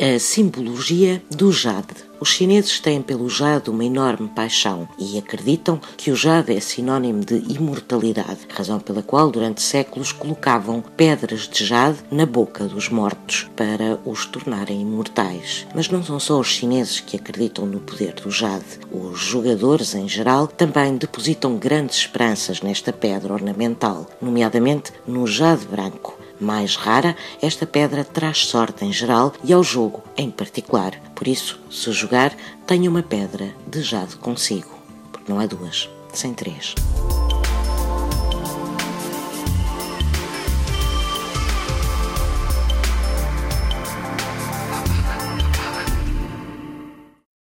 A simbologia do jade. Os chineses têm pelo jade uma enorme paixão e acreditam que o jade é sinónimo de imortalidade, razão pela qual durante séculos colocavam pedras de jade na boca dos mortos para os tornarem imortais. Mas não são só os chineses que acreditam no poder do jade. Os jogadores, em geral, também depositam grandes esperanças nesta pedra ornamental, nomeadamente no jade branco mais rara, esta pedra traz sorte em geral e ao jogo em particular. Por isso, se jogar, tenha uma pedra de jade consigo, porque não há duas, sem três.